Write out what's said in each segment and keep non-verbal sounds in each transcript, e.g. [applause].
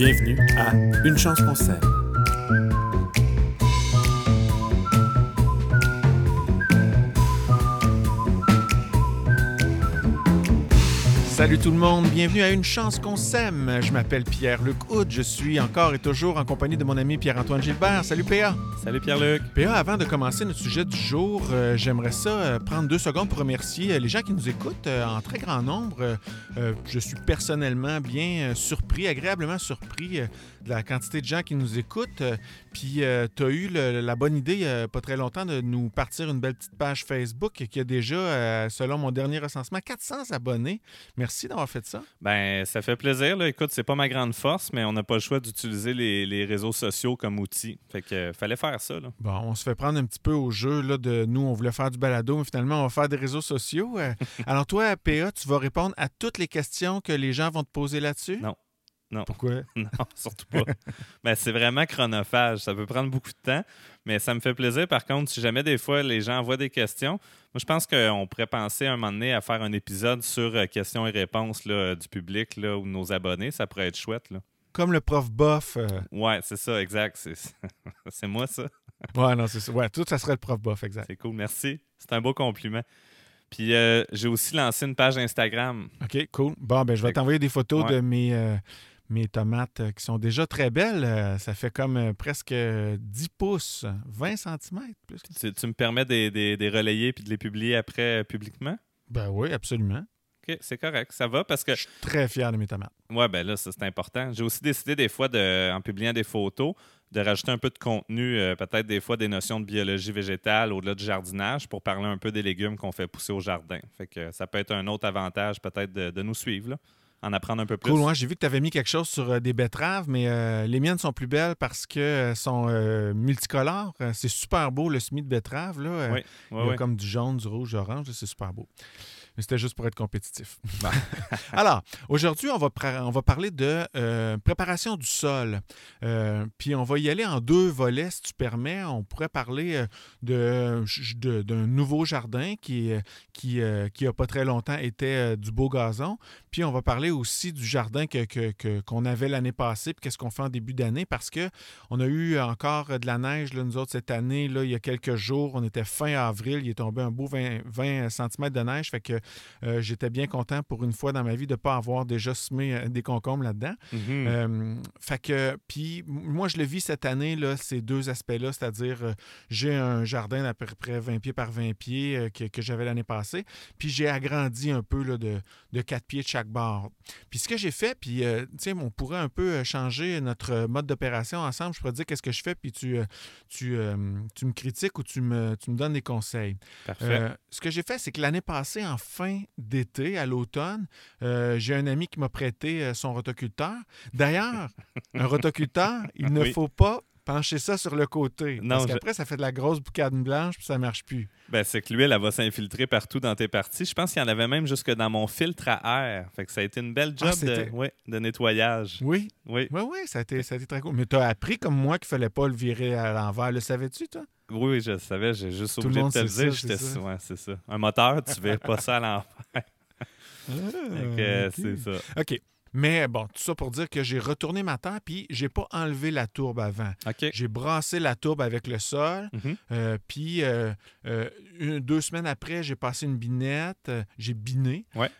Bienvenue à Une chance qu'on Salut tout le monde, bienvenue à Une chance qu'on s'aime. Je m'appelle Pierre-Luc Houd, je suis encore et toujours en compagnie de mon ami Pierre-Antoine Gilbert. Salut PA. Salut Pierre-Luc. PA, avant de commencer notre sujet du jour, euh, j'aimerais ça euh, prendre deux secondes pour remercier euh, les gens qui nous écoutent en très grand nombre. Je suis personnellement bien surpris, agréablement surpris de la quantité de gens qui nous écoutent. Puis tu as eu le- la bonne idée, pas très longtemps, de nous partir une belle petite page Facebook qui a déjà, selon mon dernier recensement, 400 abonnés. Merci d'avoir fait ça. Ben, ça fait plaisir. Là. Écoute, c'est pas ma grande force, mais on n'a pas le choix d'utiliser les, les réseaux sociaux comme outil. Fait que euh, fallait faire ça. Là. Bon, on se fait prendre un petit peu au jeu là, de nous, on voulait faire du balado, mais finalement, on va faire des réseaux sociaux. Euh, [laughs] alors toi, PA, tu vas répondre à toutes les questions que les gens vont te poser là-dessus? Non. Non. Pourquoi? [laughs] non, surtout pas. ben, c'est vraiment chronophage. Ça peut prendre beaucoup de temps, mais ça me fait plaisir. Par contre, si jamais des fois les gens envoient des questions, moi, je pense qu'on pourrait penser un moment donné à faire un épisode sur euh, questions et réponses là, du public là, ou de nos abonnés. Ça pourrait être chouette. Là. Comme le prof bof. euh, Ouais, c'est ça, exact. [laughs] C'est, moi, ça. Ouais, non, c'est ça. Ouais, tout, ça serait le prof bof, exact. C'est cool, merci. C'est un beau compliment. Puis euh, j'ai aussi lancé une page Instagram. OK, cool. Bon, ben je vais t'envoyer des photos Ouais. de mes, euh, mes tomates euh, qui sont déjà très belles. Euh, ça fait comme euh, presque euh, 10 pouces, 20 cm plus. que- Tu, tu me permets de, les relayer puis de les publier après publiquement? Ben oui, absolument. OK, c'est correct. Ça va parce que, Je suis très fier de mes tomates. ouais, ben là, ça, c'est important. J'ai aussi décidé des fois, de, en publiant des photos, de rajouter un peu de contenu, euh, peut-être des fois des notions de biologie végétale au-delà du jardinage pour parler un peu des légumes qu'on fait pousser au jardin. Fait que ça peut être un autre avantage peut-être de, de nous suivre, là, en apprendre un peu plus. Cool, ouais, j'ai vu que tu avais mis quelque chose sur euh, des betteraves, mais euh, les miennes sont plus belles parce qu'elles sont euh, multicolores. Euh, c'est super beau, le semis de betterave. Là. Oui, Il y a comme du jaune, du rouge, du orange. C'est super beau. Mais c'était juste pour être compétitif. [laughs] Alors, aujourd'hui, on, va on va parler de euh, préparation du sol. Euh, puis on va y aller en deux volets, si tu permets. On pourrait parler euh, de- de- d'un nouveau jardin qui, euh, qui, qui a pas très longtemps été euh, du beau gazon. Puis on va parler aussi du jardin que, que- que- qu'on avait l'année passée, puis qu'est-ce qu'on fait en début d'année, parce que on a eu encore de la neige, là, nous autres, cette année, là, il y a quelques jours. On était fin avril, il est tombé un beau 20, 20 cm de neige, fait que euh, j'étais bien content pour une fois dans ma vie de ne pas avoir déjà semé euh, des concombres là-dedans. Euh, fait que, puis moi, je le vis cette année, là, ces deux aspects-là, c'est-à-dire, j'ai un jardin d'à peu près 20 pieds par 20 pieds que, que j'avais l'année passée, puis j'ai agrandi un peu là, de, de 4 pieds de chaque bord. Puis ce que j'ai fait, puis, sais, on pourrait un peu changer notre mode d'opération ensemble. Je pourrais te dire qu'est-ce que je fais, puis tu, tu, tu me critiques ou tu me, tu me donnes des conseils. Parfait. Euh, ce que j'ai fait, c'est que l'année passée, en fin d'été, à l'automne, euh, j'ai un ami qui m'a prêté euh, son rotoculteur. D'ailleurs, un rotoculteur, il ne Oui. faut pas pencher ça sur le côté. Non, parce je- qu'après, ça fait de la grosse boucane blanche, puis ça marche plus. Ben, c'est que l'huile, elle va s'infiltrer partout dans tes parties. Je pense qu'il y en avait même jusque dans mon filtre à air. Fait que ça a été une belle Ah, job de, c'était- ouais, de nettoyage. Oui, Oui, oui, oui, ça a été, ça a été très cool. Mais tu as appris comme moi qu'il fallait pas le virer à l'envers. Le savais-tu, toi? oui, oui, je le savais. J'ai juste Tout obligé de te le dire. J'étais- c'est ça. ouais, c'est ça. Un moteur, tu veux pas ça à l'envers. [laughs] Ok. C'est ça. OK. Mais bon, tout ça pour dire que j'ai retourné ma terre, puis j'ai pas enlevé la tourbe avant. J'ai brassé la tourbe avec le sol, Mhm. Euh, puis euh, euh, deux semaines après, j'ai passé une binette, j'ai biné. Ouais.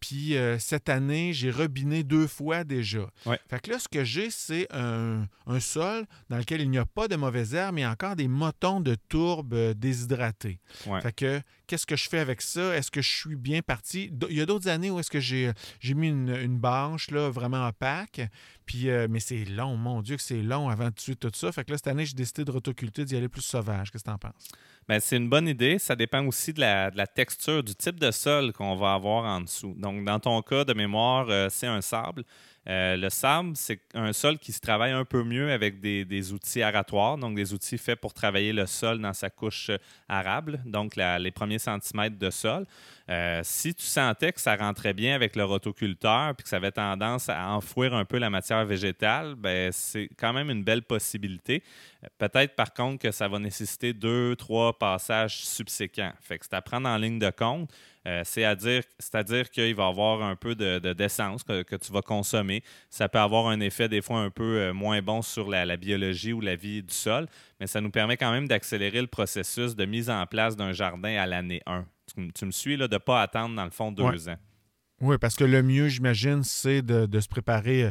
Puis cette année, j'ai rebiné deux fois déjà. Ouais. Fait que là, ce que j'ai, c'est un, un sol dans lequel il n'y a pas de mauvaises herbes, mais encore des motons de tourbe déshydratées. Ouais. Fait que qu'est-ce que je fais avec ça? Est-ce que je suis bien parti? Il y a d'autres années où est-ce que j'ai, mis une, une là, vraiment opaque. Puis, euh, mais c'est long, mon Dieu, que c'est long avant de tuer tout ça. Fait que là, cette année, j'ai décidé de rotoculter, d'y aller plus sauvage. Qu'est-ce que t'en penses? Ben, c'est une bonne idée. Ça dépend aussi de la, de la texture, du type de sol qu'on va avoir en dessous. Donc, dans ton cas de mémoire, euh, c'est un sable. Euh, le sable, c'est un sol qui se travaille un peu mieux avec des, outils aratoires, donc des outils faits pour travailler le sol dans sa couche euh, arable, donc les premiers centimètres de sol. Euh, si tu sentais que ça rentrait bien avec le rotoculteur puis que ça avait tendance à enfouir un peu la matière végétale, ben c'est quand même une belle possibilité. Peut-être par contre que ça va nécessiter deux, trois passages subséquents. Fait que c'est à prendre en ligne de compte. Euh, c'est-à-dire c'est-à-dire qu'il va y avoir un peu de, d'essence que, tu vas consommer. Ça peut avoir un effet des fois un peu euh, moins bon sur la, biologie ou la vie du sol, mais ça nous permet quand même d'accélérer le processus de mise en place d'un jardin à l'année 1. Tu, me suis, là, de ne pas attendre, dans le fond, deux ans. Oui, parce que le mieux, j'imagine, c'est de, se préparer euh,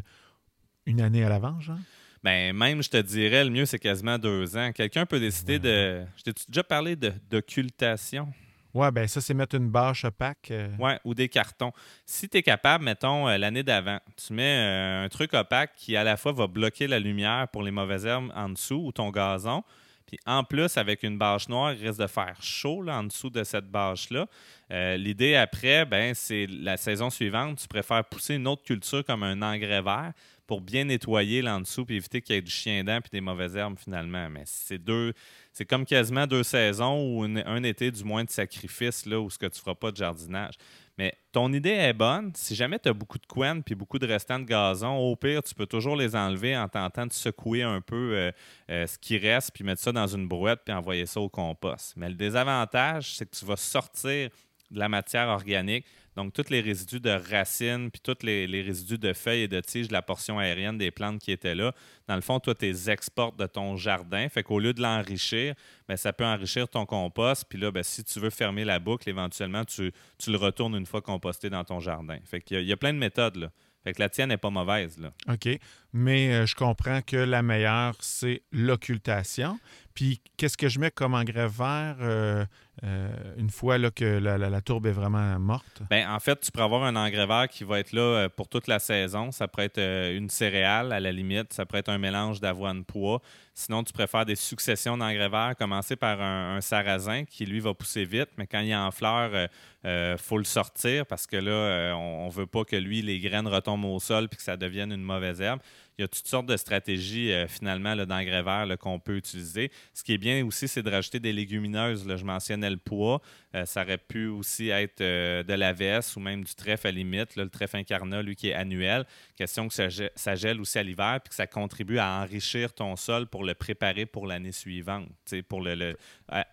une année à l'avance, genre? Ben, même, je te dirais, le mieux, c'est quasiment deux ans. Quelqu'un peut décider de. Je t'ai déjà parlé d'occultation? Oui, ben ça, c'est mettre une bâche opaque. Euh. Ou des cartons. Si tu es capable, mettons, euh, l'année d'avant, tu mets un truc opaque qui, à la fois, va bloquer la lumière pour les mauvaises herbes en dessous ou ton gazon, puis en plus, avec une bâche noire, il risque de faire chaud là, en dessous de cette bâche-là. Euh, l'idée après, ben, c'est la saison suivante, tu préfères pousser une autre culture comme un engrais vert pour bien nettoyer là en dessous et éviter qu'il y ait du chien dent et des mauvaises herbes finalement. Mais c'est deux. C'est comme quasiment deux saisons ou un été du moins de sacrifice là, où ce que tu feras pas de jardinage. Mais ton idée est bonne. Si jamais tu as beaucoup de couennes puis beaucoup de restants de gazon, au pire, tu peux toujours les enlever en tentant de secouer un peu euh, euh, ce qui reste puis mettre ça dans une brouette puis envoyer ça au compost. Mais le désavantage, c'est que tu vas sortir de la matière organique donc, tous les résidus de racines, puis tous les, résidus de feuilles et de tiges la portion aérienne des plantes qui étaient là, dans le fond, toi, tu les exportes de ton jardin. Fait qu'au lieu de l'enrichir, ben, ça peut enrichir ton compost. Puis là, ben, si tu veux fermer la boucle, éventuellement, tu, le retournes une fois composté dans ton jardin. Fait qu'il y, a plein de méthodes. Fait que la tienne n'est pas mauvaise. OK. Mais euh, je comprends que la meilleure, c'est l'occultation. Puis qu'est-ce que je mets comme engrais vert euh, euh, une fois là, que la, tourbe est vraiment morte? Bien, en fait, tu peux avoir un engrais vert qui va être là euh, pour toute la saison. Ça pourrait être une céréale à la limite, ça pourrait être un mélange d'avoine-pois. Sinon, tu préfères des successions d'engrais verts, commencer par un, sarrasin qui, lui, va pousser vite, mais quand il est en fleur, il faut le sortir parce que là, on ne veut pas que lui, les graines retombent au sol et que ça devienne une mauvaise herbe il y a toutes sortes de stratégies euh, finalement d'engrais verts qu'on peut utiliser. Ce qui est bien aussi, c'est de rajouter des légumineuses. Je mentionnais le pois. Euh, ça aurait pu aussi être euh, de la veste ou même du trèfle à limite. le trèfle incarnat, lui, qui est annuel. Question que ça, gèle aussi à l'hiver puis que ça contribue à enrichir ton sol pour le préparer pour l'année suivante, pour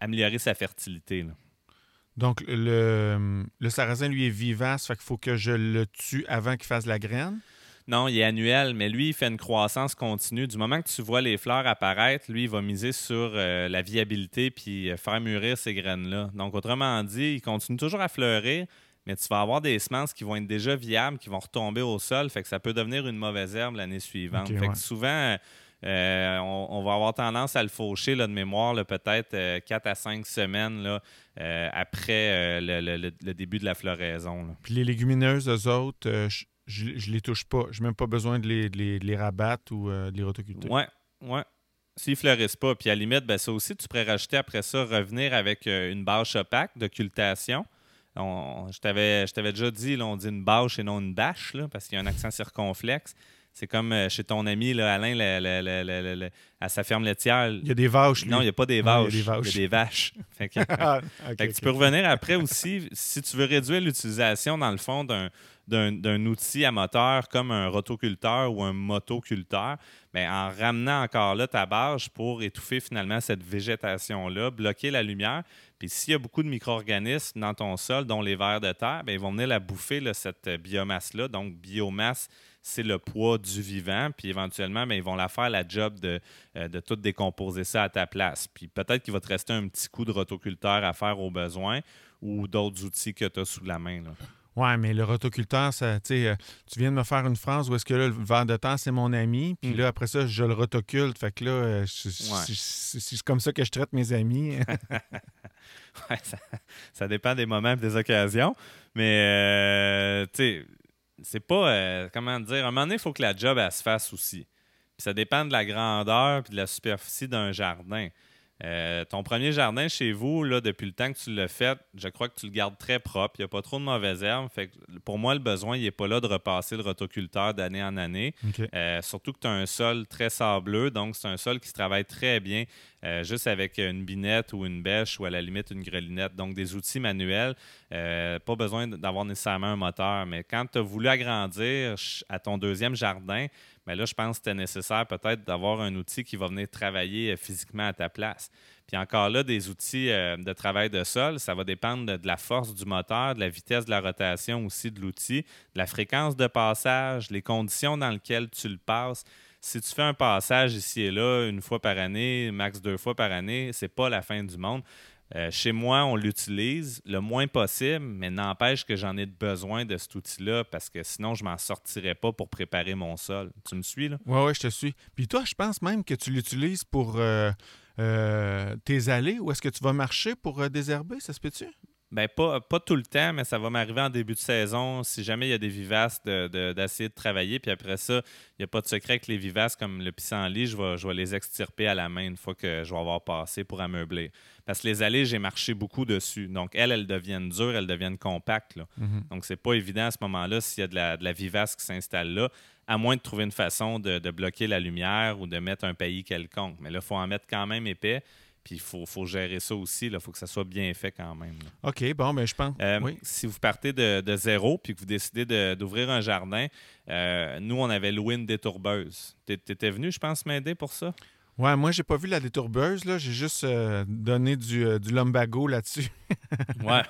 améliorer sa fertilité. Donc, le, le sarrasin, lui, est vivace, fait qu'il faut que je le tue avant qu'il fasse la graine? Non, il est annuel, mais lui, il fait une croissance continue. Du moment que tu vois les fleurs apparaître, lui, il va miser sur euh, la viabilité puis euh, faire mûrir ces graines-là. Donc, autrement dit, il continue toujours à fleurir, mais tu vas avoir des semences qui vont être déjà viables, qui vont retomber au sol, fait que ça peut devenir une mauvaise herbe l'année suivante. fait que souvent, euh, on, va avoir tendance à le faucher là, de mémoire, peut-être 4 à 5 semaines là, après le, début de la floraison. Puis les légumineuses, eux autres, je, ne les touche pas. Je n'ai même pas besoin de les, les, rabattre ou euh, de les rotoculter. Ouais, ouais. S'ils fleurissent pas, puis à la limite, ben, ça aussi, tu pourrais rajouter après ça, revenir avec euh, une bâche opaque d'occultation. je t'avais déjà dit, là, on dit une bâche et non une bâche, là, parce qu'il y a un accent circonflexe. C'est comme euh, chez ton ami là, Alain à sa ferme laitière. Il y a des vaches. Non, il n'y a pas des vaches. il, y a des vaches. [laughs] Ah, tu peux revenir après aussi, si tu veux réduire l'utilisation, dans le fond, d'un d'un outil à moteur comme un rotoculteur ou un motoculteur, bien, en ramenant encore là ta barge pour étouffer finalement cette végétation-là, bloquer la lumière. Puis s'il y a beaucoup de micro-organismes dans ton sol, dont les vers de terre, bien, ils vont venir la bouffer, cette biomasse-là. Donc, biomasse, c'est le poids du vivant. Puis éventuellement, bien, ils vont la faire la job de, euh, de tout décomposer ça à ta place. Puis peut-être qu'il va te rester un petit coup de rotoculteur à faire au besoin ou d'autres outils que tu as sous la main. Là. Ouais, mais le rotoculteur, ça, euh, tu viens de me faire une phrase où est-ce que là, le verre de terre, c'est mon ami, puis mm. là, après ça, je le rotoculte. Fait que là, euh, c'est comme ça que je traite mes amis. [laughs] ouais, ça, dépend des moments et des occasions. Mais, euh, tu sais, c'est pas, comment dire, à un moment donné, il faut que la job, elle se fasse aussi. Puis ça dépend de la grandeur et de la superficie d'un jardin. Euh, ton premier jardin chez vous, là, depuis le temps que tu l'as fait, je crois que tu le gardes très propre. Il n'y a pas trop de mauvaises herbes. Fait pour moi, le besoin, il n'est pas là de repasser le rotoculteur d'année en année. Euh, surtout que tu as un sol très sableux, donc c'est un sol qui se travaille très bien euh, juste avec une binette ou une bêche ou à la limite une grelinette. Donc des outils manuels, pas besoin d'avoir nécessairement un moteur. Mais quand tu as voulu agrandir à ton deuxième jardin, mais là, je pense que c'était nécessaire peut-être d'avoir un outil qui va venir travailler euh, physiquement à ta place. Puis encore là, des outils euh, de travail de sol, ça va dépendre de, la force du moteur, de la vitesse de la rotation aussi de l'outil, de la fréquence de passage, les conditions dans lesquelles tu le passes. Si tu fais un passage ici et là, une fois par année, max deux fois par année, c'est pas la fin du monde. Euh, chez moi, on l'utilise le moins possible, mais n'empêche que j'en ai besoin de cet outil-là parce que sinon, je m'en sortirais pas pour préparer mon sol. Tu me suis, là? Oui, oui, je te suis. Puis toi, je pense même que tu l'utilises pour euh, euh, tes allées ou est-ce que tu vas marcher pour désherber, ça se peut-tu? Ben, pas, pas tout le temps, mais ça va m'arriver en début de saison. Si jamais il y a des vivaces, d'essayer de, de, travailler. Puis après ça, il n'y a pas de secret que les vivaces, comme le pissenlit, je vais, je vais les extirper à la main une fois que je vais avoir passé pour ameubler. Parce que les allées, j'ai marché beaucoup dessus. Donc, elles, elles deviennent dures, elles deviennent compactes. Là. Mhm. Donc, c'est pas évident à ce moment-là s'il y a de la, de la vivace qui s'installe là, à moins de trouver une façon de, de, bloquer la lumière ou de mettre un pays quelconque. Mais là, il faut en mettre quand même épais. Puis il faut, faut, gérer ça aussi. Il faut que ça soit bien fait quand même. Là. OK, bon, ben je pense. Euh, oui. Si vous partez de, de, zéro puis que vous décidez d'ouvrir un jardin, euh, nous, on avait loué une détourbeuse. Tu étais venu, je pense, m'aider pour ça? Ouais, moi, j'ai pas vu la détourbeuse. là. J'ai juste euh, donné du, euh, du lumbago là-dessus. [laughs] ouais.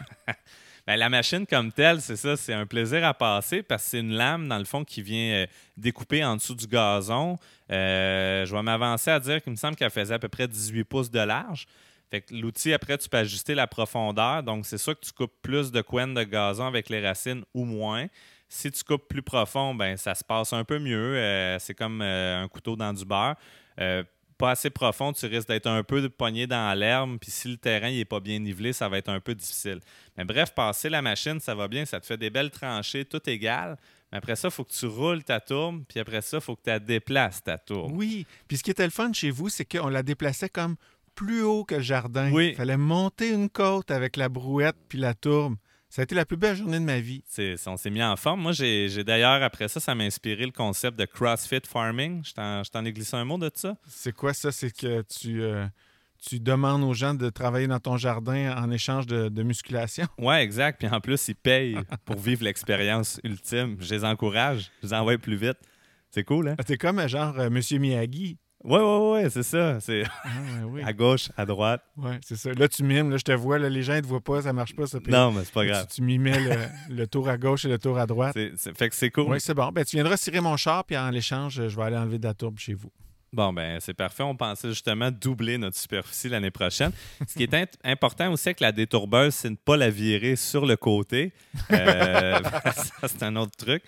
Ben, la machine comme telle, c'est ça, c'est un plaisir à passer parce que c'est une lame, dans le fond, qui vient euh, découper en dessous du gazon. Je vais m'avancer à dire qu'il me semble qu'elle faisait à peu près 18 pouces de large. Fait que l'outil, après, tu peux ajuster la profondeur. Donc, c'est sûr que tu coupes plus de couenne de gazon avec les racines ou moins. Si tu coupes plus profond, ben ça se passe un peu mieux. C'est comme un couteau dans du beurre. Pas assez profond, tu risques d'être un peu pogné dans l'herbe. Puis si le terrain n'est pas bien nivelé, ça va être un peu difficile. Mais bref, passer la machine, ça va bien. Ça te fait des belles tranchées, tout égal. Mais après ça, il faut que tu roules ta tourbe. Puis après ça, il faut que tu la déplaces, ta tourbe. Oui. Puis ce qui était le fun chez vous, c'est qu'on la déplaçait comme plus haut que le jardin. Oui. Il fallait monter une côte avec la brouette puis la tourbe. Ça a été la plus belle journée de ma vie. C'est, on s'est mis en forme. Moi, j'ai, d'ailleurs, après ça, ça m'a inspiré le concept de CrossFit Farming. Je t'en, je t'en ai glissé un mot de ça? C'est quoi ça? C'est que tu, euh, tu demandes aux gens de travailler dans ton jardin en échange de, de musculation? Oui, exact. Puis en plus, ils payent pour vivre l'expérience ultime. Je les encourage. Je les envoie plus vite. C'est cool, hein? T'es comme genre euh, Monsieur Miyagi. Oui, oui, oui, c'est ça. C'est Ah, ouais, oui. [laughs] à gauche, à droite. Ouais, c'est ça. Là, tu mimes, là, je te vois, là, les gens ne te voient pas, ça marche pas, ça. Puis Non, mais c'est pas tu- grave. Tu, mimais le, [laughs] le tour à gauche et le tour à droite. C'est, c'est- fait que c'est cool. Oui, c'est bon. Ben, tu viendras cirer mon char, puis en l'échange, je vais aller enlever de la tourbe chez vous. Bon, ben c'est parfait. On pensait justement doubler notre superficie l'année prochaine. Ce qui est int- important aussi avec la détourbeuse, c'est de ne pas la virer sur le côté. Euh, [laughs] ça, c'est un autre truc.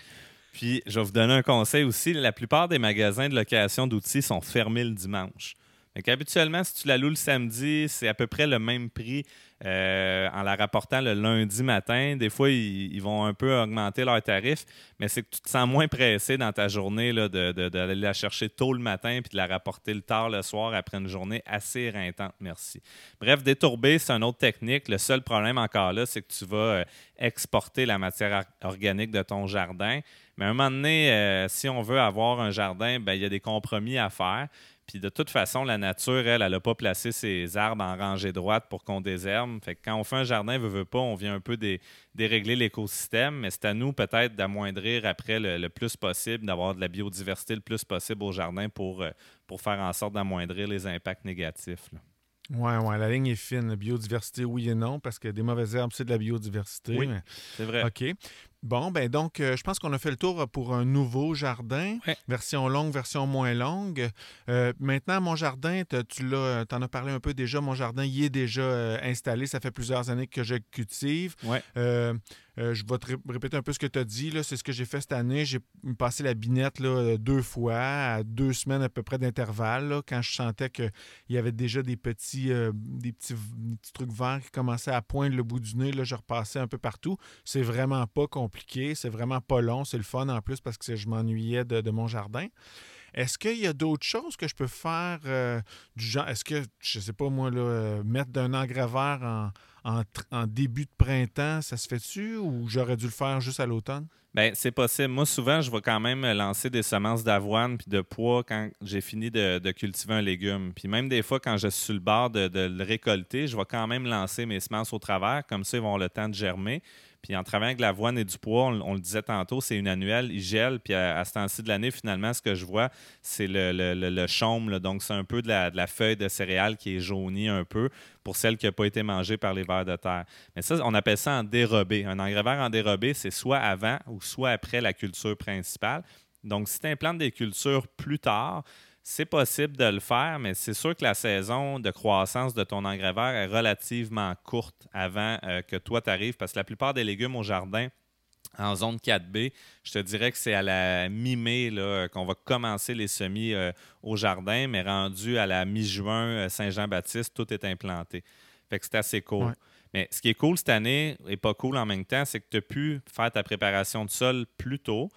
Puis, je vais vous donner un conseil aussi. La plupart des magasins de location d'outils sont fermés le dimanche. Donc, habituellement, si tu la loues le samedi, c'est à peu près le même prix euh, en la rapportant le lundi matin. Des fois, ils, vont un peu augmenter leurs tarifs, mais c'est que tu te sens moins pressé dans ta journée là, de- d'aller la chercher tôt le matin puis de la rapporter le tard le soir après une journée assez éreintante. Merci. Bref, détourber, c'est une autre technique. Le seul problème encore là, c'est que tu vas euh, exporter la matière or- organique de ton jardin. Mais à un moment donné, euh, si on veut avoir un jardin, ben, il y a des compromis à faire. Puis de toute façon, la nature, elle, elle n'a pas placé ses arbres en rangée droite pour qu'on désherbe. Fait que quand on fait un jardin, veut, veut pas, on vient un peu dé- dérégler l'écosystème, mais c'est à nous peut-être d'amoindrir après le, le plus possible, d'avoir de la biodiversité le plus possible au jardin pour, euh, pour faire en sorte d'amoindrir les impacts négatifs. là. Ouais, la ligne est fine. Biodiversité, oui et non, parce que des mauvaises herbes, c'est de la biodiversité. Oui. mais- C'est vrai. OK. Bon, ben donc, euh, je pense qu'on a fait le tour pour un nouveau jardin. Ouais. Version longue, version moins longue. Euh, maintenant, mon jardin, tu l'as, en as parlé un peu déjà. Mon jardin, il est déjà euh, installé. Ça fait plusieurs années que je cultive. Ouais. Euh, je vais te ré- répéter un peu ce que tu as dit. C'est ce que j'ai fait cette année. J'ai passé la binette là, euh, deux fois, à deux semaines à peu près d'intervalle, quand je sentais qu'il y avait déjà des petits, euh, des, petits, trucs verts qui commençaient à poindre le bout du nez. Là, je repassais un peu partout. C'est vraiment pas compliqué. C'est vraiment pas long. C'est le fun en plus parce que je m'ennuyais de, mon jardin. Est-ce qu'il y a d'autres choses que je peux faire du genre? Est-ce que, je sais pas moi, là, mettre d'un engrais vert en, en, début de printemps, ça se fait-tu ou j'aurais dû le faire juste à l'automne? Ben, c'est possible. Moi, souvent, je vais quand même lancer des semences d'avoine puis de pois quand j'ai fini de, cultiver un légume. Puis même des fois, quand je suis sur le bord de, de, le récolter, je vais quand même lancer mes semences au travers. Comme ça, ils vont avoir le temps de germer. Puis en travaillant avec l'avoine et du pois, on, le disait tantôt, c'est une annuelle, il gèle. Puis à, ce temps-ci de l'année, finalement, ce que je vois, c'est le, le, chaume. Donc, c'est un peu de la, feuille de céréales qui est jaunie un peu pour celle qui n'a pas été mangée par les vers de terre. Mais ça, on appelle ça en dérobé. Un engrais vert en dérobé, c'est soit avant ou soit après la culture principale. Donc, si tu implantes des cultures plus tard, c'est possible de le faire, mais c'est sûr que la saison de croissance de ton engrais vert est relativement courte avant euh, que toi t'arrives, parce que la plupart des légumes au jardin, en zone 4B, je te dirais que c'est à la mi-mai qu'on va commencer les semis euh, au jardin, mais rendu à la mi-juin, euh, Saint-Jean-Baptiste, tout est implanté. Fait que c'est assez cool. Mais ce qui est cool cette année et pas cool en même temps, c'est que tu as pu faire ta préparation de sol plus tôt.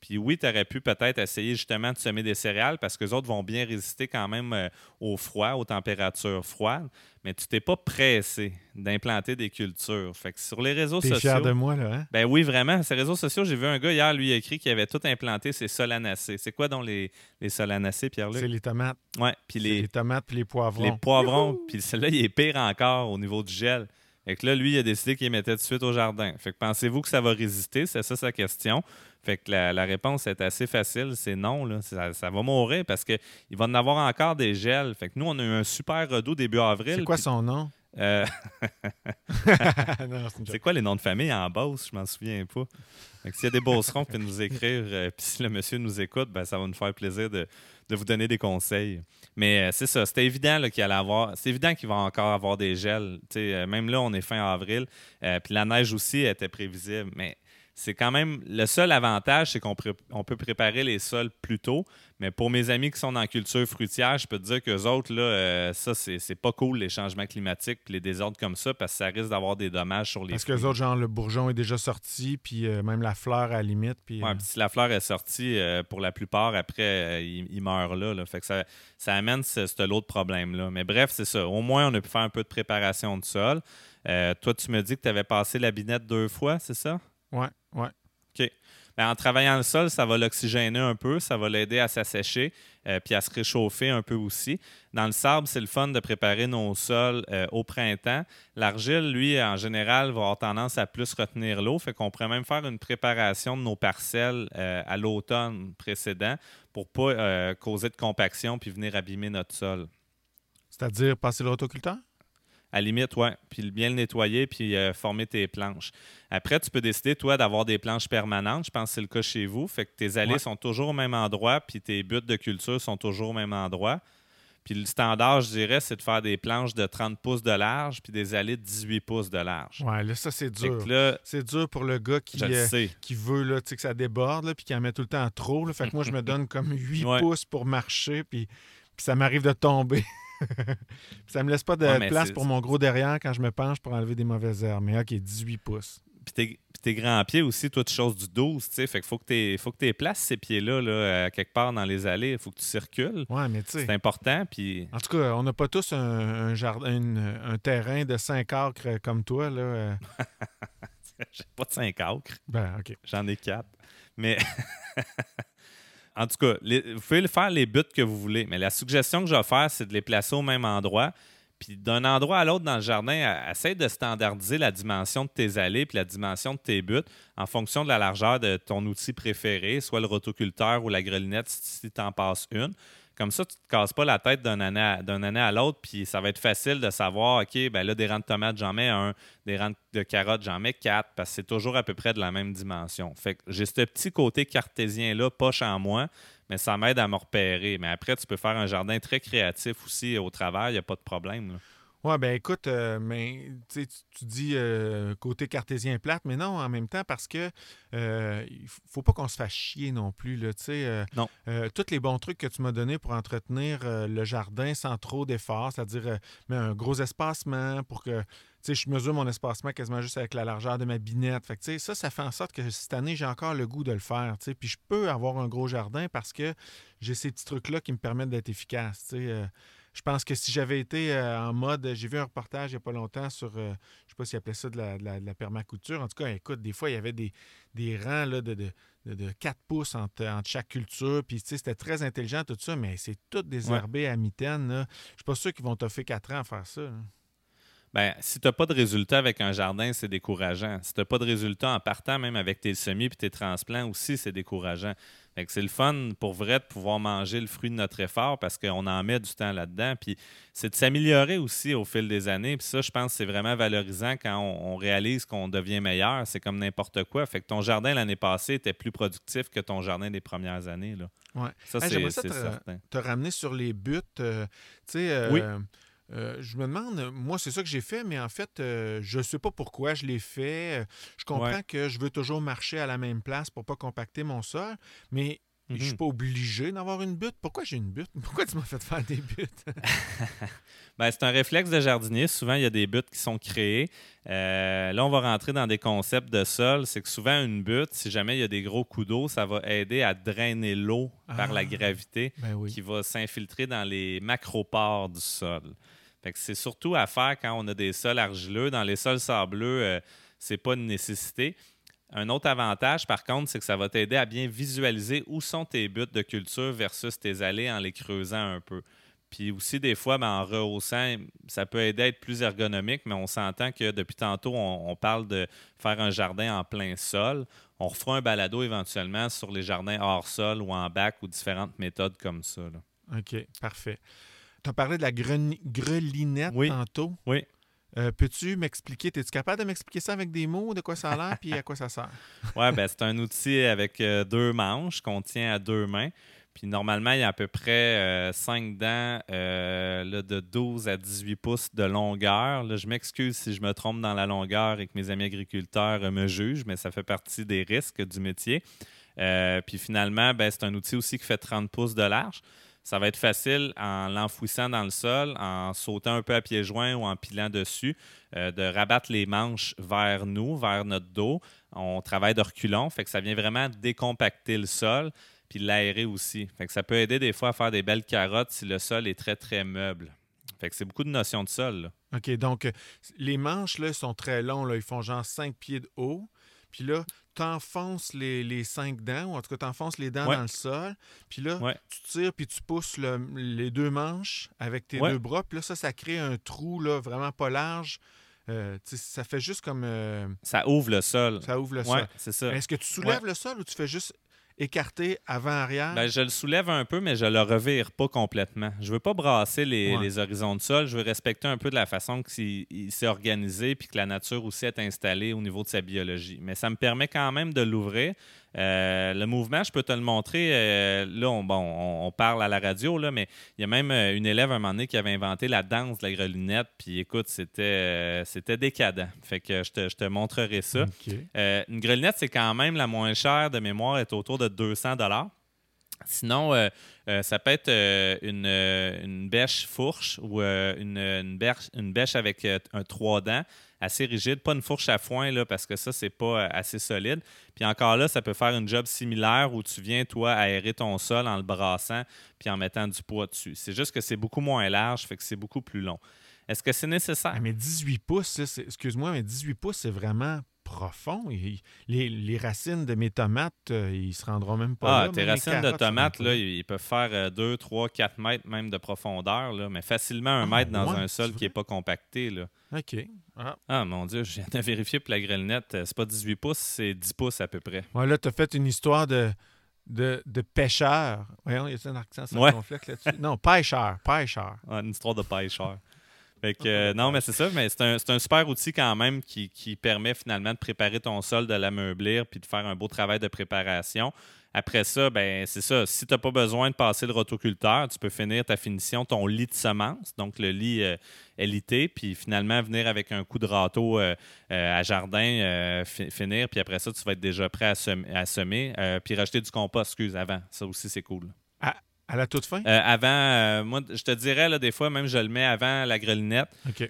Puis oui, tu aurais pu peut-être essayer justement de semer des céréales parce que les autres vont bien résister quand même euh, au froid, aux températures froides, mais tu t'es pas pressé d'implanter des cultures. Fait que sur les réseaux sociaux. fier de moi, là, hein? Ben oui, vraiment. Sur les réseaux sociaux, j'ai vu un gars hier, lui, écrit qu'il avait tout implanté ses solanacées. C'est quoi donc les, les solanacées, Pierre-Luc? C'est les tomates. Ouais. Puis les, les tomates puis les poivrons. Les poivrons. Puis celui-là, il est pire encore au niveau du gel. Fait que là, lui, il a décidé qu'il mettait tout de suite au jardin. Fait que pensez-vous que ça va résister? C'est ça sa question. Fait que la, réponse est assez facile, c'est non. Là. Ça, va mourir parce qu'il va en avoir encore des gels. Fait que nous, on a eu un super redout début avril. C'est quoi son nom? Euh, [laughs] c'est quoi les noms de famille en bosse? Je m'en souviens pas. S'il y a des bosserons qui peuvent nous écrire, euh, [laughs] puis si le monsieur nous écoute, ben, ça va nous faire plaisir de, vous donner des conseils. Mais euh, c'est ça, c'était évident qu'il allait avoir. C'est évident qu'il va encore avoir des gels. même là, on est fin avril. puis la neige aussi était prévisible. Mais c'est quand même le seul avantage, c'est qu'on peut préparer les sols plus tôt. Mais pour mes amis qui sont dans la culture fruitière, je peux te dire qu'eux autres, là, euh, ça, c'est pas cool, les changements climatiques les désordres comme ça, parce que ça risque d'avoir des dommages sur les Parce que les autres, genre, le bourgeon est déjà sorti, puis euh, même la fleur à la limite. Puis, ouais, euh, puis si la fleur est sortie, pour la plupart, après, il, meurt là, Fait que ça, ça amène ce, ce lot de problème-là. Mais bref, c'est ça. Au moins, on a pu faire un peu de préparation de sol. toi, tu me dis que tu avais passé la binette deux fois, c'est ça? Ouais, ouais. OK. Ben, en travaillant le sol, ça va l'oxygéner un peu, ça va l'aider à s'assécher euh, puis à se réchauffer un peu aussi. Dans le sable, c'est le fun de préparer nos sols euh, au printemps. L'argile, lui, en général, va avoir tendance à plus retenir l'eau, fait qu'on pourrait même faire une préparation de nos parcelles euh, à l'automne précédent pour pas causer de compaction puis venir abîmer notre sol. C'est-à-dire passer le rotoculteur? À limite, oui. Puis bien le nettoyer, puis euh, former tes planches. Après, tu peux décider, toi, d'avoir des planches permanentes. Je pense que c'est le cas chez vous. Fait que tes allées sont toujours au même endroit, puis tes buts de culture sont toujours au même endroit. Puis le standard, je dirais, c'est de faire des planches de 30 pouces de large, puis des allées de 18 pouces de large. Ouais, là, ça, c'est dur. C'est dur pour le gars qui, euh, qui veut là, que ça déborde, là, puis qui en met tout le temps trop. Là. Fait que moi, je me [laughs] donne comme 8 pouces pour marcher, puis, puis ça m'arrive de tomber. [laughs] ça me laisse pas de place pour mon gros derrière quand je me penche pour enlever des mauvaises herbes. Mais OK, 18 pouces. Puis tes, grands pieds aussi, toi, tu choses du 12, tu sais. Fait qu'il faut que tu faut que places ces pieds-là, là, quelque part dans les allées. Il faut que tu circules. Ouais, mais tu sais. C'est important. Puis... En tout cas, on n'a pas tous un, jardin, un terrain de 5 acres comme toi, là. Euh. [laughs] J'ai pas de 5 acres. Ben, OK. J'en ai 4. Mais. [laughs] En tout cas, vous pouvez faire les buts que vous voulez, mais la suggestion que je vais faire, c'est de les placer au même endroit. Puis d'un endroit à l'autre dans le jardin, essaye de standardiser la dimension de tes allées puis la dimension de tes buts en fonction de la largeur de ton outil préféré, soit le rotoculteur ou la grelinette si tu en passes une. Comme ça, tu ne te casses pas la tête d'un année à, l'autre, puis ça va être facile de savoir, OK, ben là, des rangs de tomates, j'en mets un, des rangs de carottes, j'en mets quatre, parce que c'est toujours à peu près de la même dimension. Fait que j'ai ce petit côté cartésien-là, poche en moi, mais ça m'aide à me repérer. Mais après, tu peux faire un jardin très créatif aussi au travail, il n'y a pas de problème. Oui, ben écoute, euh, mais tu, dis euh, côté cartésien plate, mais non, en même temps, parce que euh, il faut pas qu'on se fasse chier non plus. Là, non. tous les bons trucs que tu m'as donnés pour entretenir le jardin sans trop d'efforts, c'est-à-dire un gros espacement pour que je mesure mon espacement quasiment juste avec la largeur de ma binette. Fait ça, ça fait en sorte que cette année, j'ai encore le goût de le faire. Puis je peux avoir un gros jardin parce que j'ai ces petits trucs-là qui me permettent d'être efficace. Je pense que si j'avais été euh, en mode, j'ai vu un reportage il n'y a pas longtemps sur, euh, je ne sais pas s'ils appelaient ça de la, de la- de la permaculture. En tout cas, écoute, des fois, il y avait des, des rangs là, de, de, de- de 4 pouces entre, entre chaque culture. Puis, tu sais, c'était très intelligent, tout ça, mais c'est tout désherbé à mitaine. là. Je suis pas sûr qu'ils vont t'offrir 4 ans à faire ça. là. Ben, si tu n'as pas de résultat avec un jardin, c'est décourageant. Si tu n'as pas de résultat en partant, même avec tes semis et tes transplants aussi, c'est décourageant. Fait que c'est le fun pour vrai de pouvoir manger le fruit de notre effort parce qu'on en met du temps là-dedans. Puis c'est de s'améliorer aussi au fil des années. Puis ça, je pense que c'est vraiment valorisant quand on, on réalise qu'on devient meilleur. C'est comme n'importe quoi. Fait que ton jardin l'année passée était plus productif que ton jardin des premières années. Là. Ouais. Ça, Hey, c'est certain. te ramener sur les buts. euh, tu sais, euh, Oui. Euh, je me demande, moi, c'est ça que j'ai fait, mais en fait, euh, je ne sais pas pourquoi je l'ai fait. Euh, Je comprends Ouais. que je veux toujours marcher à la même place pour pas compacter mon sol, mais je Mhm. suis pas obligé d'avoir une butte. Pourquoi j'ai une butte? [laughs] Pourquoi tu m'as fait faire des buttes? [laughs] [laughs] Ben, c'est un réflexe de jardinier. Souvent, il y a des buttes qui sont créées. Euh, là, on va rentrer dans des concepts de sol. C'est que souvent, une butte, si jamais il y a des gros coups d'eau, ça va aider à drainer l'eau par Ah. la gravité ben oui. qui va s'infiltrer dans les macropores du sol. C'est surtout à faire quand on a des sols argileux. Dans les sols sableux, euh, c'est pas une nécessité. Un autre avantage, par contre, c'est que ça va t'aider à bien visualiser où sont tes buts de culture versus tes allées en les creusant un peu. Puis aussi, des fois, ben, en rehaussant, ça peut aider à être plus ergonomique, mais on s'entend que depuis tantôt, on, on parle de faire un jardin en plein sol. On refera un balado éventuellement sur les jardins hors sol ou en bac ou différentes méthodes comme ça. là. OK, parfait. Tu as parlé de la grelinette Oui. tantôt. Oui. Euh, Peux-tu m'expliquer? Es-tu capable de m'expliquer ça avec des mots, de quoi ça a l'air, puis à quoi ça sert? [laughs] Ouais, ben, c'est un outil avec euh, deux manches qu'on tient à deux mains. Puis normalement, il y a à peu près 5 dents euh, là, de 12 à 18 pouces de longueur. Là, je m'excuse si je me trompe dans la longueur et que mes amis agriculteurs euh, me jugent, mais ça fait partie des risques du métier. Euh, puis finalement, ben, c'est un outil aussi qui fait 30 pouces de large. Ça va être facile en l'enfouissant dans le sol, en sautant un peu à pieds joints ou en pilant dessus, euh, de rabattre les manches vers nous, vers notre dos. On travaille de reculons, fait que ça vient vraiment décompacter le sol puis l'aérer aussi. Fait que ça peut aider des fois à faire des belles carottes si le sol est très, très meuble. Fait que c'est beaucoup de notions de sol. OK, donc euh, les manches là, sont très longs. Là. Ils font genre 5 pieds de haut. Puis là, tu enfonces les, les cinq dents, ou en tout cas, tu enfonces les dents Ouais. dans le sol. Puis là, Ouais. tu tires, puis tu pousses le- les deux manches avec tes Ouais. deux bras. Puis là, ça, ça crée un trou là, vraiment pas large. Euh, ça fait juste comme. euh, Ça ouvre le sol. ça ouvre le sol. c'est ça. Est-ce que tu soulèves le sol ou tu fais juste écarter avant-arrière? Ben, je le soulève un peu, mais je le revire pas complètement. Je veux pas brasser les, Ouais. les horizons de sol. Je veux respecter un peu de la façon qu'il il s'est organisé puis que la nature aussi est installée au niveau de sa biologie. Mais ça me permet quand même de l'ouvrir. Euh, le mouvement, je peux te le montrer. euh, là, on, bon, on, on parle à la radio, là, mais il y a même euh, une élève un moment donné qui avait inventé la danse de la grelinette. Puis écoute, c'était euh, c'était décadent. Fait que je te, je te montrerai ça. Une grelinette, c'est quand même la moins chère de mémoire, est autour de 200 Sinon, euh, euh, ça peut être euh, une, bêche fourche ou une, bêche, une bêche avec un trois dents assez rigide, pas une fourche à foin là, parce que ça, c'est pas assez solide. Puis encore là, ça peut faire une job similaire où tu viens, toi, aérer ton sol en le brassant puis en mettant du poids dessus. C'est juste que c'est beaucoup moins large, fait que c'est beaucoup plus long. Est-ce que c'est nécessaire? Ah, mais 18 pouces, excuse-moi, mais 18 pouces, c'est vraiment profond. Il- les, les racines de mes tomates, euh, ils se rendront même pas Ah, là. tes racines de carottes, tomates, là, ils peuvent faire 2, 3, 4 mètres même de profondeur, là, mais facilement un Ah, mètre dans ouais, un sol qui n'est pas compacté. Là. OK. Ah. Ah, mon Dieu, je viens de vérifier pour la grelinette. euh, C'est pas 18 pouces, c'est 10 pouces à peu près. Ouais, là, tu as fait une histoire de, de, de pêcheur. Voyons, y a un accent Ouais. circonflexe là-dessus? Non, pêcheur, pêcheur. Ah, une histoire de pêcheur. Fait que, euh, non, mais c'est ça, mais c'est un, c'est un super outil quand même qui, qui permet finalement de préparer ton sol, de l'ameublir, puis de faire un beau travail de préparation. Après ça, ben c'est ça. Si tu n'as pas besoin de passer le rotoculteur, tu peux finir ta finition, ton lit de semences, donc le lit euh, LIT, puis finalement venir avec un coup de râteau euh, euh, à jardin, fi- finir, puis après ça, tu vas être déjà prêt à, sem- à semer, puis rajouter du compost, excuse, avant. Ça aussi, c'est cool. À la toute fin? Euh, avant, euh, moi, je te dirais, là, des fois, même je le mets avant la grelinette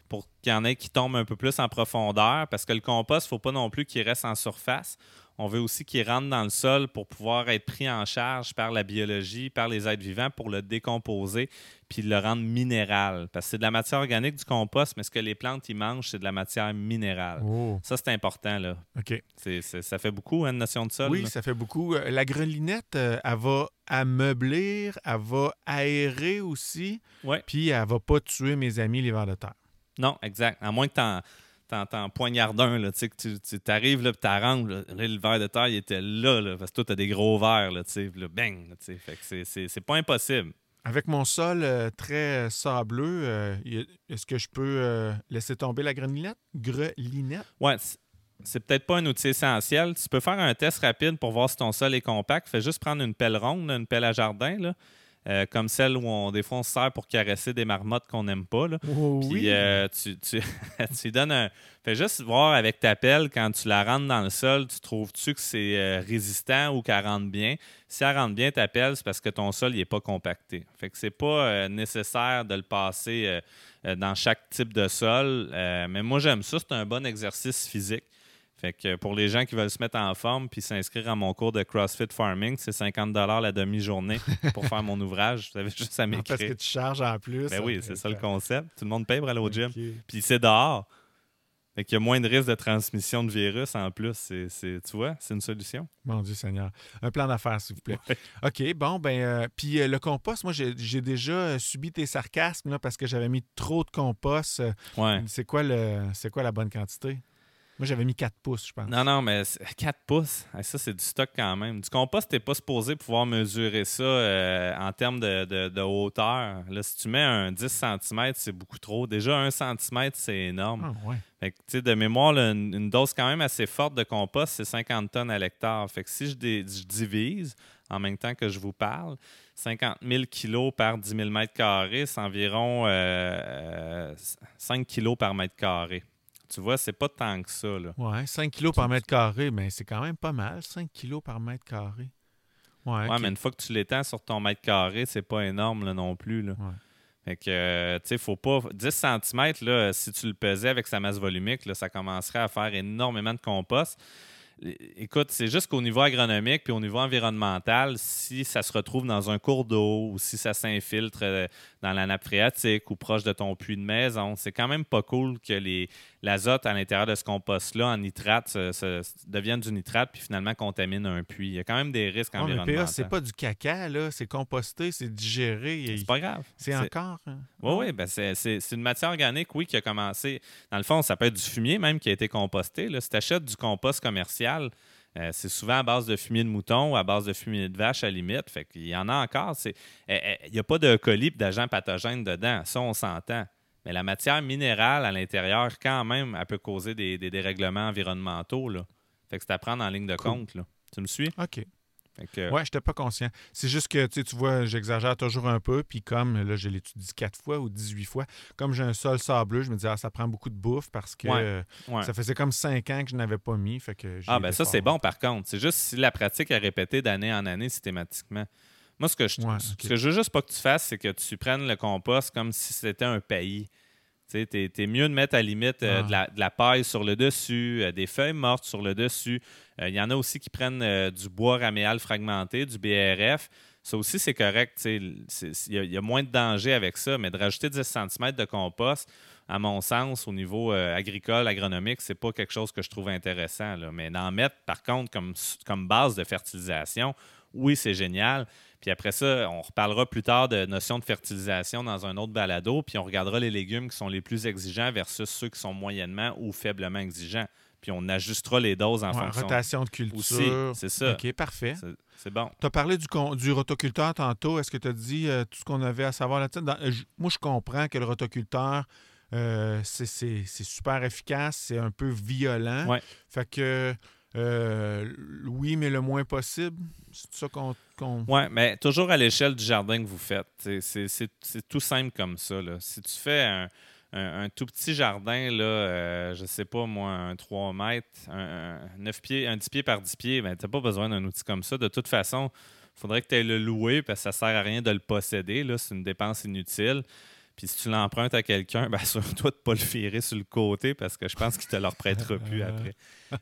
pour qu'il y en ait qui tombent un peu plus en profondeur parce que le compost, il ne faut pas non plus qu'il reste en surface. On veut aussi qu'il rentre dans le sol pour pouvoir être pris en charge par la biologie, par les êtres vivants pour le décomposer puis le rendre minéral. Parce que c'est de la matière organique du compost, mais ce que les plantes y mangent, c'est de la matière minérale. Oh, Ça, c'est important. Là. OK. Ça fait beaucoup, hein, une notion de sol. Oui, là. ça fait beaucoup. Euh, La grelinette, euh, elle va ameublir, elle va aérer aussi, Ouais. puis elle va pas tuer mes amis les vers de terre. Non, exact. À moins que t'en, t'en, poignardes un, là, tu sais, que tu, tu t'arrives, là, puis t'arranges, là, Là, le verre de terre, il était là, là, parce que toi, t'as des gros verres, là, tu sais, là, bang, tu sais. Fait que c'est, c'est, c'est pas impossible. Avec mon sol euh, très sableux, euh, y a- est-ce que je peux euh, laisser tomber la grelinette? Grelinette? Ouais, c'est, c'est peut-être pas un outil essentiel. Tu peux faire un test rapide pour voir si ton sol est compact. Fais juste prendre une pelle ronde, une pelle à jardin, là, euh, comme celle où on, des fois on se sert pour caresser des marmottes qu'on n'aime pas. Là. Oh, Puis euh, tu, tu, [laughs] tu donnes un. Fais juste voir avec ta pelle, quand tu la rentres dans le sol, tu trouves-tu que c'est euh, résistant ou qu'elle rentre bien? Si elle rentre bien, ta pelle, c'est parce que ton sol n'est pas compacté. Fait que c'est pas nécessaire de le passer dans chaque type de sol. Mais moi, j'aime ça. C'est un bon exercice physique. Fait que pour les gens qui veulent se mettre en forme puis s'inscrire à mon cours de CrossFit Farming, c'est 50 la demi-journée pour faire mon ouvrage. Vous avez juste à Parce que m'écrire. tu charges en plus. Ben oui, c'est ça le concept. Tout le monde paye pour aller au gym. Puis c'est dehors. Fait qu'il y a moins de risque de transmission de virus en plus. C'est, tu vois, c'est une solution. Mon Dieu Seigneur. Un plan d'affaires, s'il vous plaît. OK, bon, ben, euh, puis euh, le compost, moi, j'ai déjà euh, subi tes sarcasmes là, parce que j'avais mis trop de compost. Ouais. C'est quoi, le, c'est quoi la bonne quantité? Moi, j'avais mis 4 pouces, je pense. Non, non, mais 4 [laughs] pouces, ça, c'est du stock quand même. Du compost, t'es pas supposé pouvoir mesurer ça euh, en termes de, de- de hauteur. Là, si tu mets un 10 cm, c'est beaucoup trop. Déjà, 1 cm, c'est énorme. Ah, ouais. Fait que, tu sais, de mémoire, là, une, une dose quand même assez forte de compost, c'est 50 tonnes à l'hectare. Fait que si je, dé- je divise en même temps que je vous parle, 50 000 kilos par 10 000 mètres carrés, c'est environ euh, euh, 5 kilos par mètre carré. Tu vois, c'est pas tant que ça. Là. Ouais, 5 kilos par mètre carré, mais c'est quand même pas mal, 5 kilos par mètre carré. Ouais, Ouais, mais une fois que tu l'étends sur ton mètre carré, c'est pas énorme là, non plus. Là. Ouais. Fait que, euh, tu sais, faut pas. 10 cm, là, si tu le pesais avec sa masse volumique, là, ça commencerait à faire énormément de compost. Écoute, c'est juste qu'au niveau agronomique puis au niveau environnemental, si ça se retrouve dans un cours d'eau ou si ça s'infiltre euh, dans la nappe phréatique ou proche de ton puits de maison, c'est quand même pas cool que les l'azote à l'intérieur de ce compost-là en nitrate se- se- devienne du nitrate puis finalement contamine un puits. Il y a quand même des risques mais environnementaux. C'est pas du caca, là. C'est composté, c'est digéré. C'est pas grave. C'est encore. hein? Oui, oui, ben c'est, une matière organique, oui, qui a commencé. Dans le fond, ça peut être du fumier même qui a été composté. Là. Si tu achètes du compost commercial, euh, c'est souvent à base de fumier de mouton ou à base de fumier de vache à la limite. Fait qu'il y en a encore. Euh, euh, il n'y a pas de colis d'agents pathogènes dedans. Ça, on s'entend. Mais la matière minérale à l'intérieur, quand même, elle peut causer des, des dérèglements environnementaux. Là. Fait que c'est à prendre en ligne de Cool. compte. Là. Tu me suis? OK. Que, Ouais, j'étais pas conscient. C'est juste que, tu vois, j'exagère toujours un peu, puis comme, là, je l'étudie 4 fois ou 18 fois, comme j'ai un sol sableux, je me dis, ah, ça prend beaucoup de bouffe parce que Ouais. euh, ouais. ça faisait comme 5 ans que je n'avais pas mis, fait que j'y Ah, ben ça, c'est bon par contre. C'est juste si la pratique est répétée d'année en année systématiquement. Moi, ce que je, Ouais, ce ok. que je veux juste pas que tu fasses, c'est que tu prennes le compost comme si c'était un pays. Tu sais, t'es, t'es mieux de mettre à la limite euh, Ah. de, la, de la paille sur le dessus, euh, des feuilles mortes sur le dessus. Euh, Il y en a aussi qui prennent du bois raméal fragmenté, du BRF. Ça aussi, c'est correct. Il y, a- il y a moins de danger avec ça, mais de rajouter 10 cm de compost, à mon sens, au niveau euh, agricole, agronomique, c'est pas quelque chose que je trouve intéressant. là. Mais d'en mettre, par contre, comme, comme base de fertilisation, oui, c'est génial. Puis après ça, on reparlera plus tard de notion de fertilisation dans un autre balado, puis on regardera les légumes qui sont les plus exigeants versus ceux qui sont moyennement ou faiblement exigeants. Puis on ajustera les doses en Ouais, fonction. rotation de culture. C'est ça. OK, parfait. C'est- bon. Tu as parlé du, con- du rotoculteur tantôt. Est-ce que tu as dit euh, tout ce qu'on avait à savoir là-dessus? Euh, moi, je comprends que le rotoculteur, euh, c'est super efficace, c'est un peu violent. Ouais. Fait que, euh, oui, mais le moins possible. C'est ça qu'on. Oui, mais toujours à l'échelle du jardin que vous faites. C'est- tout simple comme ça. Si tu fais un, tout petit jardin, là, euh, je sais pas moi, un 3 mètres, un, un 9 pieds, un 10 pieds par 10 pieds, ben, tu n'as pas besoin d'un outil comme ça. De toute façon, il faudrait que tu aies le louer parce que ça sert à rien de le posséder. C'est une dépense inutile. Puis si tu l'empruntes à quelqu'un, ben [laughs] assure-toi de ne pas le virer sur le côté parce que je pense qu'il te le reprêtera plus après.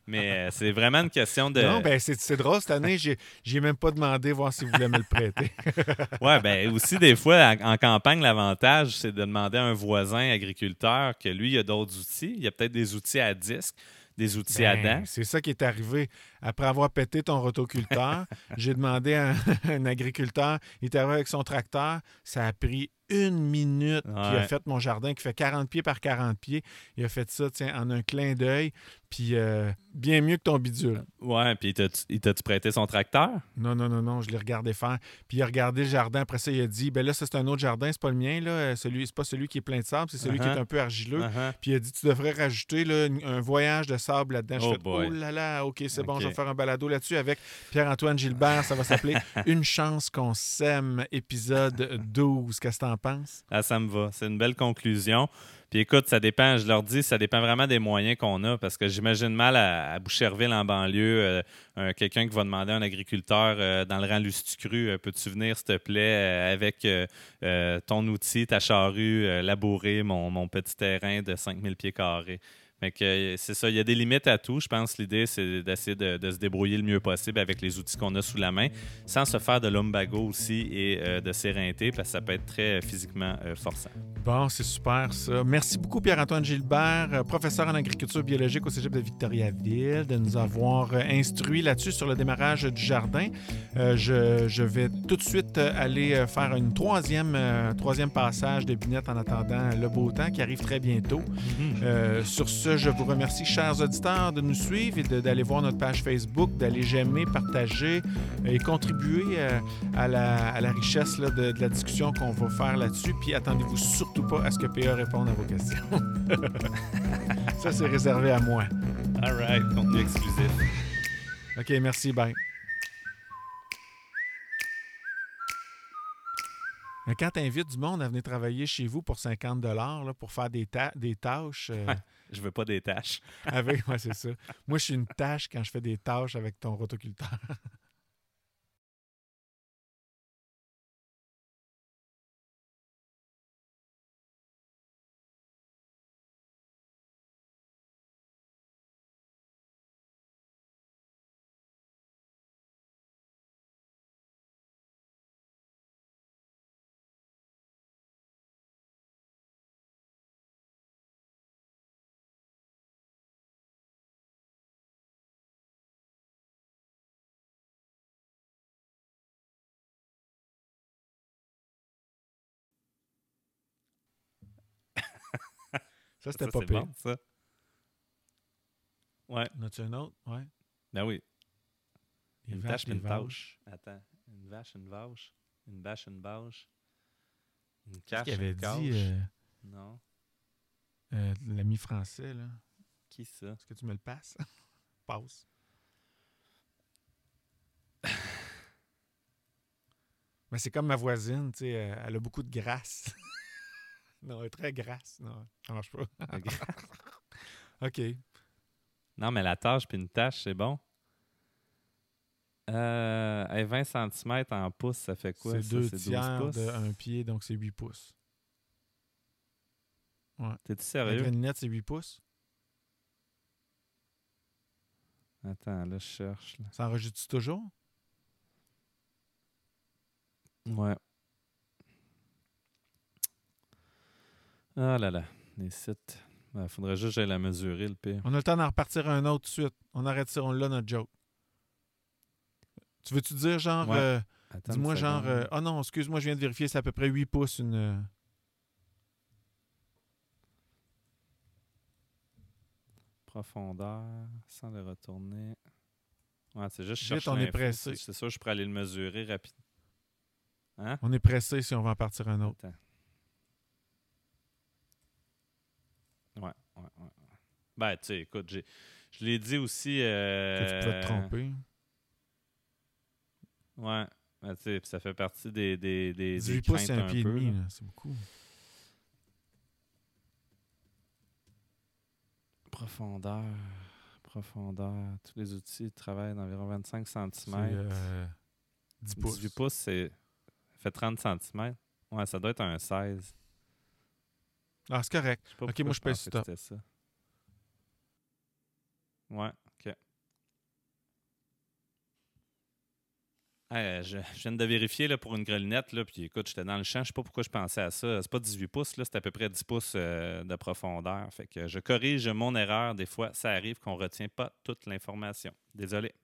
Mais euh, c'est vraiment une question de. Non, ben c'est drôle. Cette année, j'ai ai même pas demandé voir s'il voulait me le prêter. [laughs] ouais, ben aussi, des fois, en, campagne, l'avantage, c'est de demander à un voisin agriculteur que lui, il a d'autres outils. Il y a peut-être des outils à disque des outils à ben, dents. C'est ça qui est arrivé. Après avoir pété ton rotoculteur, [laughs] j'ai demandé à un, [laughs] agriculteur, il arrivé avec son tracteur, ça a pris une minute. Puis il a fait mon jardin qui fait 40 pieds par 40 pieds. Il a fait ça tiens, en un clin d'œil. Puis euh, bien mieux que ton bidule. Ouais, puis il t'a-tu prêté son tracteur? Non, non, non, non, je l'ai regardé faire. Puis il a regardé le jardin. Après ça, il a dit ben là, ça, c'est un autre jardin, c'est pas le mien. Là. Celui, c'est pas celui qui est plein de sable, c'est celui qui est uh-huh. un peu argileux. Uh-huh. Puis il a dit tu devrais rajouter là, un voyage de sable là-dedans. je oh, fais oh là là, OK, c'est bon, je vais faire un balado là-dessus avec Pierre-Antoine Gilbert. Ça va s'appeler [laughs] Une chance qu'on s'aime, épisode 12. Qu'est-ce que t'en penses? Ah, ça me va. C'est une belle conclusion. Puis écoute, ça dépend, je leur dis, ça dépend vraiment des moyens qu'on a parce que j'imagine mal à, Boucherville en banlieue, euh, quelqu'un qui va demander à un agriculteur euh, dans le rang Lustucru, euh, peux-tu venir, s'il te plaît, avec ton outil, ta charrue, labourer mon, mon petit terrain de 5000 pieds carrés? C'est ça, il y a des limites à tout. Je pense que l'idée, c'est d'essayer de, se débrouiller le mieux possible avec les outils qu'on a sous la main, sans se faire de lumbago aussi et euh, de s'éreinter, parce que ça peut être très physiquement euh, forçant. Bon, c'est super ça. Merci beaucoup Pierre-Antoine Gilbert, euh, professeur en agriculture biologique au Cégep de Victoriaville, de nous avoir instruit là-dessus sur le démarrage du jardin. Je, vais tout de suite aller faire une troisième, troisième passage de binette en attendant le beau temps qui arrive très bientôt. Mm-hmm. sur ce, je vous remercie, chers auditeurs, de nous suivre et d'aller voir notre page Facebook, d'aller j'aimer, partager et contribuer euh, à, la, richesse de, la discussion qu'on va faire là-dessus. Puis attendez-vous surtout pas à ce que PA réponde à vos questions. [laughs] Ça, c'est réservé à moi. All right, contenu exclusif. OK, merci, bye. Mais quand tu invites du monde à venir travailler chez vous pour 50 là, pour faire des, des tâches. Euh, je veux pas des tâches. avec, ouais, c'est ça. Moi, je suis une tâche quand je fais des tâches avec ton rotoculteur. Ça, c'était pas pire. Bon, ça. Ouais. En as-tu un autre? Ouais. Ben oui. une vache, une vache. Attends. Une vache, une vache. Une vache, une vache. Une cache, avait une dit, euh, Non. Euh, L'ami français, là? Qui ça? Est-ce que tu me le passes? [laughs] Passe. [laughs] Mais c'est comme ma voisine, tu sais, elle a beaucoup de grâce. [laughs] Non, elle est très grasse. Non, ça marche pas. [laughs] [laughs] OK. Non, mais la tâche puis une tâche, c'est bon. Euh, 20 cm en pouces, ça fait quoi? C'est deux tiers d'un pied, donc c'est 8 pouces. Ouais. T'es-tu sérieux? La lunette, c'est 8 pouces? Attends, là, je cherche. Ça enregistre toujours? Ouais. Ah là là, les sites. Il ben, faudrait juste que j'aille la mesurer, le pire. On a le temps d'en repartir un autre tout de suite. On arrête ça, on l'a notre joke. Tu veux-tu dire genre. Euh, dis-moi genre. Euh, oh non, excuse-moi, je viens de vérifier, c'est à peu près 8 pouces une. Euh, Profondeur, sans le retourner. Ouais, c'est juste Vite, on est pressé. C'est ça, je pourrais aller le mesurer rapidement. Hein? On est pressé si on va en partir un autre. Ouais, ouais, ouais. Ben, tu sais, écoute, je l'ai dit aussi. Euh, que tu peux te tromper. Ouais. Ben, tu sais, ça fait partie des. des, des 18 pouces, c'est un, pied et demi, c'est beaucoup. Profondeur. Profondeur. Tous les outils travaillent d'environ 25 cm. Euh, 10 pouces. 18 pouces, c'est. fait 30 cm. Ouais, ça doit être un 16. Ah, c'est correct. Ok, moi, je que stop. c'était ça. Ouais, OK. Hey, je, je viens de vérifier là, pour une grelinette, là, puis écoute, j'étais dans le champ, je sais pas pourquoi je pensais à ça. C'est pas 18 pouces, c'est à peu près 10 pouces euh, de profondeur. Fait que je corrige mon erreur. Des fois, ça arrive qu'on retient pas toute l'information. Désolé.